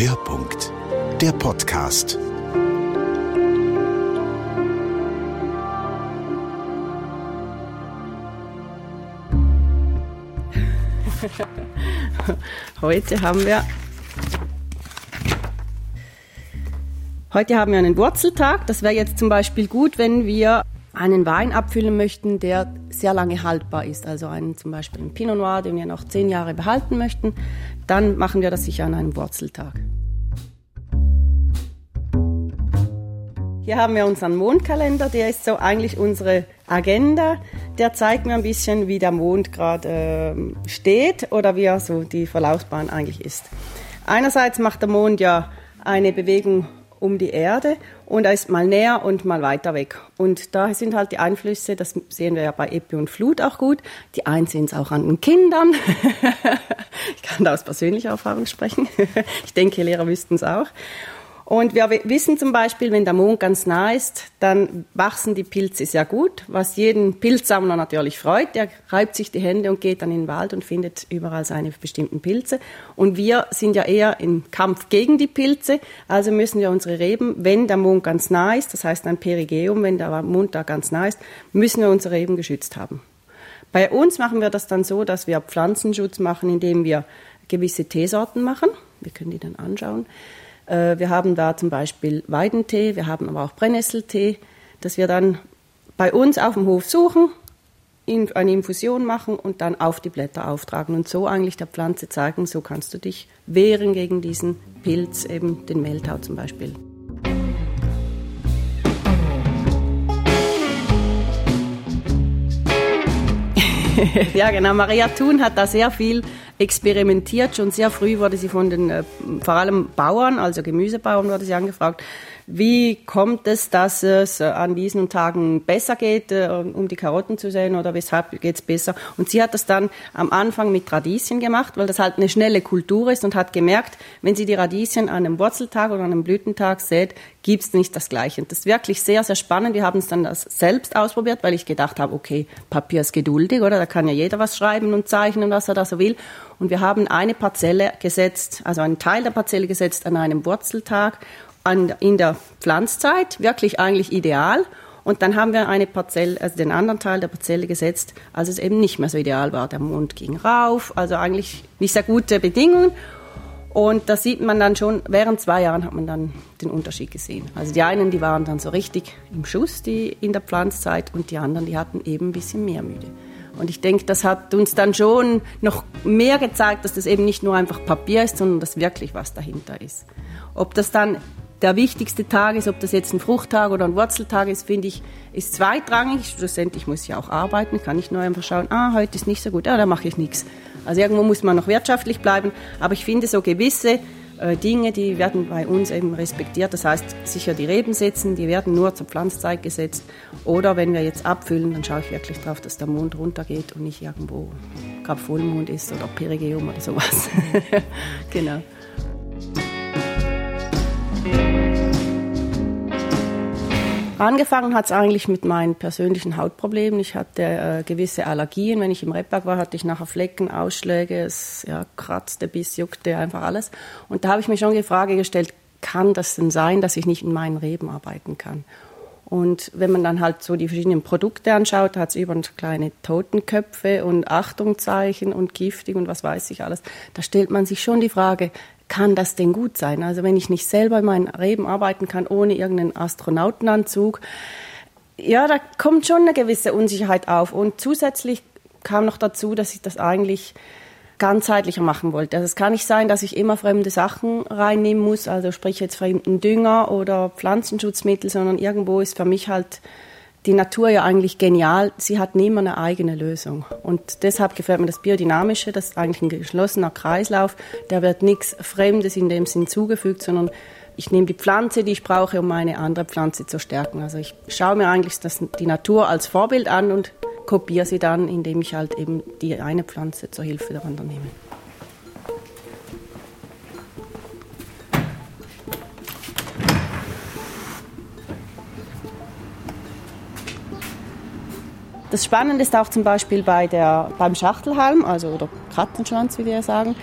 Hörpunkt, der Podcast. Heute haben wir Heute haben wir einen Wurzeltag. Das wäre jetzt zum Beispiel gut, wenn wir einen Wein abfüllen möchten, der sehr lange haltbar ist. Also einen zum Beispiel einen Pinot Noir, den wir noch zehn Jahre behalten möchten. Dann machen wir das sicher an einem Wurzeltag. Hier haben wir unseren Mondkalender, der ist so eigentlich unsere Agenda. Der zeigt mir ein bisschen, wie der Mond gerade äh, steht oder wie er so die Verlaufsbahn eigentlich ist. Einerseits macht der Mond ja eine Bewegung um die Erde und er ist mal näher und mal weiter weg. Und da sind halt die Einflüsse, das sehen wir ja bei Epi und Flut auch gut. Die einen sehen es auch an den Kindern. ich kann da aus persönlicher Erfahrung sprechen. ich denke, Lehrer wüssten es auch. Und wir wissen zum Beispiel, wenn der Mond ganz nah ist, dann wachsen die Pilze sehr gut, was jeden Pilzsammler natürlich freut. Der reibt sich die Hände und geht dann in den Wald und findet überall seine bestimmten Pilze. Und wir sind ja eher im Kampf gegen die Pilze, also müssen wir unsere Reben, wenn der Mond ganz nah ist, das heißt ein Perigeum, wenn der Mond da ganz nah ist, müssen wir unsere Reben geschützt haben. Bei uns machen wir das dann so, dass wir Pflanzenschutz machen, indem wir gewisse Teesorten machen. Wir können die dann anschauen. Äh, wir haben da zum Beispiel Weidentee, wir haben aber auch Brennnesseltee, dass wir dann bei uns auf dem Hof suchen, eine Infusion machen und dann auf die Blätter auftragen und so eigentlich der Pflanze zeigen, so kannst du dich wehren gegen diesen Pilz, eben den Mehltau zum Beispiel. ja, genau. Maria Thun hat da sehr viel experimentiert. Schon sehr früh wurde sie von den, äh, vor allem Bauern, also Gemüsebauern, wurde sie angefragt, wie kommt es, dass es an diesen Tagen besser geht, äh, um die Karotten zu sehen oder weshalb geht es besser? Und sie hat das dann am Anfang mit Radieschen gemacht, weil das halt eine schnelle Kultur ist und hat gemerkt, wenn sie die Radieschen an einem Wurzeltag oder an einem Blütentag sät, gibt es nicht das Gleiche. Und das ist wirklich sehr, sehr spannend. Wir haben es dann selbst ausprobiert, weil ich gedacht habe, okay, Papier ist geduldig, oder? Da kann ja jeder was schreiben und zeichnen, was er da so will. Und wir haben eine Parzelle gesetzt, also einen Teil der Parzelle gesetzt an einem Wurzeltag an, in der Pflanzzeit, wirklich eigentlich ideal. Und dann haben wir eine Parzelle, also den anderen Teil der Parzelle gesetzt, als es eben nicht mehr so ideal war. Der Mond ging rauf, also eigentlich nicht sehr gute Bedingungen. Und da sieht man dann schon, während zwei Jahren hat man dann den Unterschied gesehen. Also die einen, die waren dann so richtig im Schuss die in der Pflanzzeit und die anderen, die hatten eben ein bisschen mehr müde. Und ich denke, das hat uns dann schon noch mehr gezeigt, dass das eben nicht nur einfach Papier ist, sondern dass wirklich was dahinter ist. Ob das dann der wichtigste Tag ist, ob das jetzt ein Fruchttag oder ein Wurzeltag ist, finde ich, ist zweitrangig. Schlussendlich muss ich auch arbeiten, kann ich nur einfach schauen, ah, heute ist nicht so gut, ah, da mache ich nichts. Also irgendwo muss man noch wirtschaftlich bleiben, aber ich finde so gewisse äh, Dinge, die werden bei uns eben respektiert. Das heißt, sicher die Reben setzen, die werden nur zur Pflanzzeit gesetzt. Oder wenn wir jetzt abfüllen, dann schaue ich wirklich darauf, dass der Mond runtergeht und nicht irgendwo gerade Vollmond ist oder Perigeum oder sowas. genau. Angefangen hat es eigentlich mit meinen persönlichen Hautproblemen. Ich hatte äh, gewisse Allergien. Wenn ich im Rebberg war, hatte ich nachher Flecken, Ausschläge, es ja, kratzte, Biss, juckte, einfach alles. Und da habe ich mir schon die Frage gestellt, kann das denn sein, dass ich nicht in meinen Reben arbeiten kann? Und wenn man dann halt so die verschiedenen Produkte anschaut, hat es über kleine Totenköpfe und Achtungzeichen und giftig und was weiß ich alles. Da stellt man sich schon die Frage, kann das denn gut sein? Also wenn ich nicht selber in meinen Reben arbeiten kann, ohne irgendeinen Astronautenanzug, ja, da kommt schon eine gewisse Unsicherheit auf. Und zusätzlich kam noch dazu, dass ich das eigentlich ganzheitlicher machen wollte. Also es kann nicht sein, dass ich immer fremde Sachen reinnehmen muss, also sprich jetzt fremden Dünger oder Pflanzenschutzmittel, sondern irgendwo ist für mich halt die Natur ja eigentlich genial. Sie hat nie eine eigene Lösung. Und deshalb gefällt mir das Biodynamische, das ist eigentlich ein geschlossener Kreislauf. Der wird nichts Fremdes in dem Sinn zugefügt, sondern ich nehme die Pflanze, die ich brauche, um eine andere Pflanze zu stärken. Also ich schaue mir eigentlich das, die Natur als Vorbild an und kopiere sie dann, indem ich halt eben die eine Pflanze zur Hilfe der anderen nehme. Das Spannende ist auch zum Beispiel bei der, beim Schachtelhalm, also oder Kattenschwanz, wie wir sagen.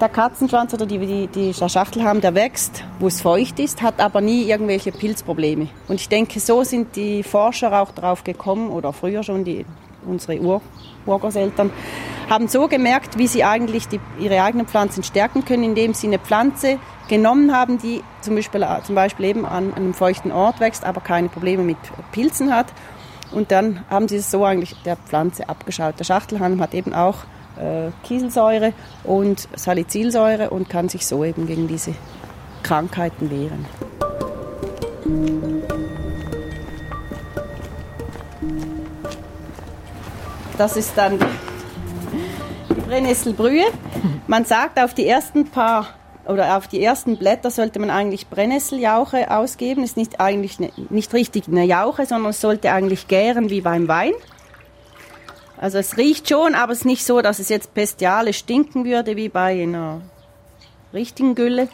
der Katzenschwanz oder die, die, die Schachtelhalm, der wächst, wo es feucht ist, hat aber nie irgendwelche Pilzprobleme. Und ich denke, so sind die Forscher auch darauf gekommen, oder früher schon die, unsere Ur Urgroßeltern, haben so gemerkt, wie sie eigentlich die, ihre eigenen Pflanzen stärken können, indem sie eine Pflanze genommen haben, die zum Beispiel, zum Beispiel eben an einem feuchten Ort wächst, aber keine Probleme mit Pilzen hat. Und dann haben sie es so eigentlich der Pflanze abgeschaut. Der Schachtelhalm hat eben auch äh, Kieselsäure und Salicylsäure und kann sich so eben gegen diese Krankheiten wehren. Das ist dann die Brennnesselbrühe. Man sagt, auf die ersten paar oder auf die ersten Blätter sollte man eigentlich Brennnesseljauche ausgeben. Ist nicht eigentlich ne, nicht richtig eine Jauche, sondern es sollte eigentlich gären wie beim Wein. Also es riecht schon, aber es ist nicht so, dass es jetzt bestiale stinken würde wie bei einer richtigen Gülle,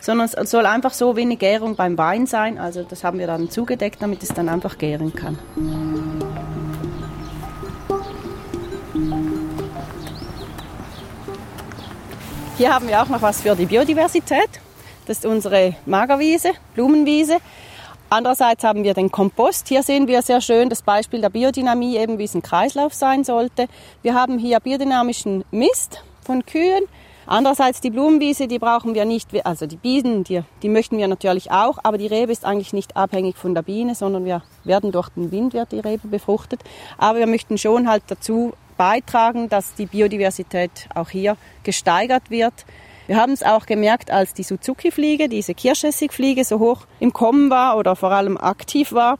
sondern es soll einfach so eine Gärung beim Wein sein. Also das haben wir dann zugedeckt, damit es dann einfach gären kann. Hier haben wir auch noch was für die Biodiversität. Das ist unsere Magerwiese, Blumenwiese. Andererseits haben wir den Kompost. Hier sehen wir sehr schön das Beispiel der Biodynamie, eben wie es ein Kreislauf sein sollte. Wir haben hier biodynamischen Mist von Kühen. Andererseits die Blumenwiese, die brauchen wir nicht, also die Bienen, die, die möchten wir natürlich auch, aber die Rebe ist eigentlich nicht abhängig von der Biene, sondern wir werden durch den Wind wird die Rebe befruchtet. Aber wir möchten schon halt dazu beitragen, dass die Biodiversität auch hier gesteigert wird. Wir haben es auch gemerkt, als die Suzuki-Fliege, diese Kirschessigfliege, so hoch im Kommen war oder vor allem aktiv war,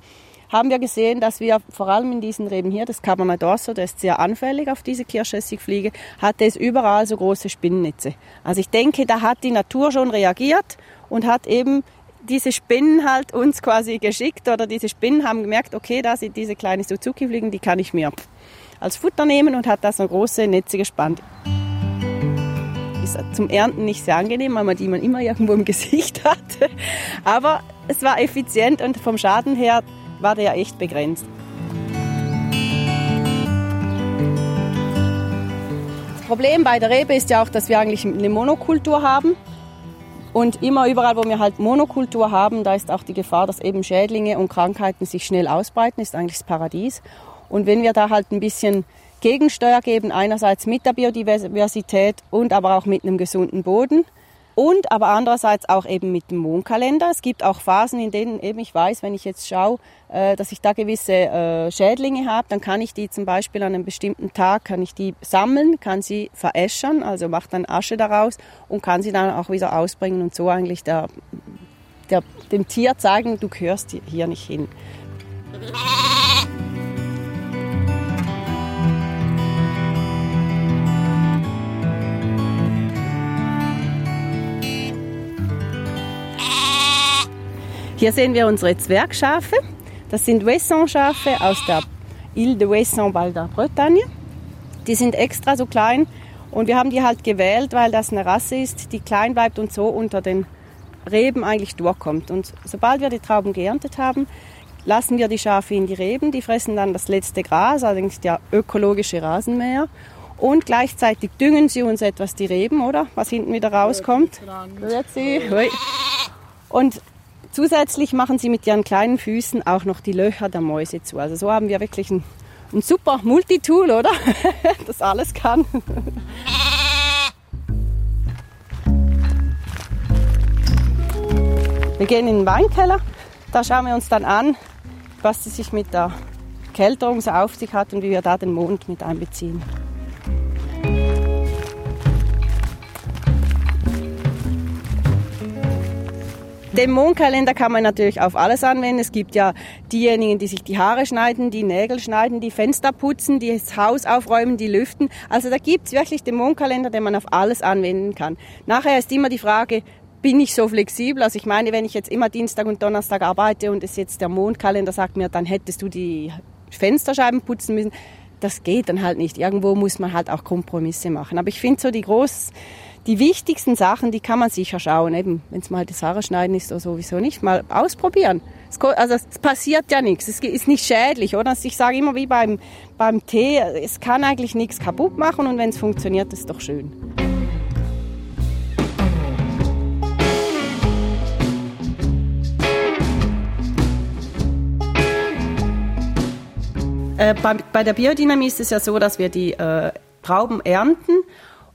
haben wir gesehen, dass wir vor allem in diesen Reben hier, das Cabernet d'Orso, der ist sehr anfällig auf diese Kirschessigfliege, hatte es überall so große Spinnennetze. Also ich denke, da hat die Natur schon reagiert und hat eben diese Spinnen halt uns quasi geschickt oder diese Spinnen haben gemerkt, okay, da sind diese kleinen Suzuki-Fliegen, die kann ich mir als Futter nehmen und hat da so große Netze gespannt. Ist zum Ernten nicht sehr angenehm, weil man die man immer irgendwo im Gesicht hat. Aber es war effizient und vom Schaden her war der ja echt begrenzt. Das Problem bei der Rebe ist ja auch, dass wir eigentlich eine Monokultur haben. Und immer überall, wo wir halt Monokultur haben, da ist auch die Gefahr, dass eben Schädlinge und Krankheiten sich schnell ausbreiten, ist eigentlich das Paradies. Und wenn wir da halt ein bisschen Gegensteuer geben, einerseits mit der Biodiversität und aber auch mit einem gesunden Boden und aber andererseits auch eben mit dem Mondkalender. Es gibt auch Phasen, in denen eben ich weiß, wenn ich jetzt schaue, äh, dass ich da gewisse äh, Schädlinge habe, dann kann ich die zum Beispiel an einem bestimmten Tag kann ich die sammeln, kann sie veräschern, also mache dann Asche daraus und kann sie dann auch wieder ausbringen und so eigentlich der, der, dem Tier zeigen, du gehörst hier nicht hin. Hier sehen wir unsere Zwergschafe. Das sind Wesson-Schafe aus der Ile de Wesson Val der Bretagne. Die sind extra so klein und wir haben die halt gewählt, weil das eine Rasse ist, die klein bleibt und so unter den Reben eigentlich durchkommt. Und sobald wir die Trauben geerntet haben, lassen wir die Schafe in die Reben. Die fressen dann das letzte Gras, allerdings der ökologische Rasenmäher. Und gleichzeitig düngen sie uns etwas die Reben, oder? Was hinten wieder rauskommt. Grüezi. Und Zusätzlich machen sie mit ihren kleinen Füßen auch noch die Löcher der Mäuse zu. Also so haben wir wirklich ein, ein super Multitool, oder? das alles kann. Wir gehen in den Weinkeller. Da schauen wir uns dann an, was es sich mit der Kälterung so auf sich hat und wie wir da den Mond mit einbeziehen. Den Mondkalender kann man natürlich auf alles anwenden. Es gibt ja diejenigen, die sich die Haare schneiden, die Nägel schneiden, die Fenster putzen, die das Haus aufräumen, die lüften. Also da gibt es wirklich den Mondkalender, den man auf alles anwenden kann. Nachher ist immer die Frage, bin ich so flexibel? Also ich meine, wenn ich jetzt immer Dienstag und Donnerstag arbeite und es jetzt der Mondkalender sagt mir, dann hättest du die Fensterscheiben putzen müssen. Das geht dann halt nicht. Irgendwo muss man halt auch Kompromisse machen. Aber ich finde so die groß die wichtigsten Sachen, die kann man sicher schauen. Eben, wenn es mal das Haare schneiden ist oder sowieso nicht, mal ausprobieren. Es, also es passiert ja nichts. Es ist nicht schädlich, oder? Also ich sage immer wie beim, beim Tee, es kann eigentlich nichts kaputt machen und wenn es funktioniert, ist doch schön. Äh, bei, bei, der Biodynamie ist es ja so, dass wir die äh, Trauben ernten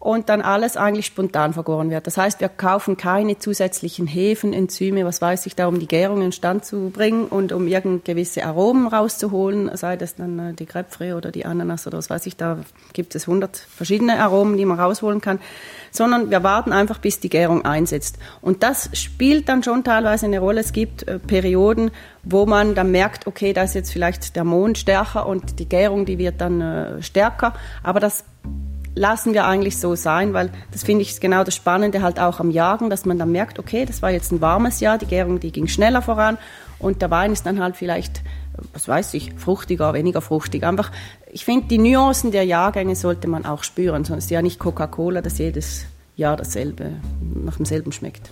und dann alles eigentlich spontan vergoren wird. Das heißt, wir kaufen keine zusätzlichen Hefen, Enzyme, was weiß ich da, um die Gärung in Stand zu bringen und um irgend gewisse Aromen rauszuholen, sei das dann äh, die Grapefruit oder die Ananas oder was weiß ich, da gibt es hundert verschiedene Aromen, die man rausholen kann, sondern wir warten einfach, bis die Gärung einsetzt. Und das spielt dann schon teilweise eine Rolle. Es gibt äh, Perioden, wo man dann merkt, okay, da ist jetzt vielleicht der Mond stärker und die Gärung, die wird dann äh, stärker, aber das lassen wir eigentlich so sein, weil das finde ich genau das Spannende halt auch am Jagen, dass man dann merkt, okay, das war jetzt ein warmes Jahr, die Gärung, die ging schneller voran und der Wein ist dann halt vielleicht, was weiß ich, fruchtiger, weniger fruchtig. Einfach, ich finde, die Nuancen der Jahrgänge sollte man auch spüren, sonst ist ja nicht Coca-Cola, das jedes Jahr dasselbe, nach demselben schmeckt.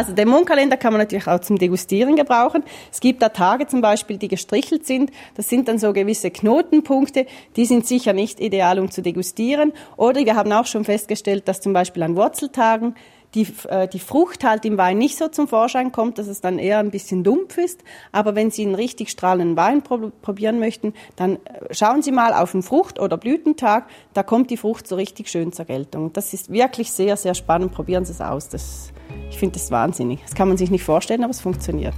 Also den Mondkalender kann man natürlich auch zum Degustieren gebrauchen. Es gibt da Tage zum Beispiel, die gestrichelt sind. Das sind dann so gewisse Knotenpunkte. Die sind sicher nicht ideal, um zu degustieren. Oder wir haben auch schon festgestellt, dass zum Beispiel an Wurzeltagen die, äh, die Frucht halt im Wein nicht so zum Vorschein kommt, dass es dann eher ein bisschen dumpf ist. Aber wenn Sie einen richtig strahlenden Wein probieren möchten, dann äh, schauen Sie mal auf den Frucht- oder Blütentag. Da kommt die Frucht so richtig schön zur Geltung. Das ist wirklich sehr, sehr spannend. Probieren Sie es aus. Das, ich finde das wahnsinnig. Das kann man sich nicht vorstellen, aber es funktioniert.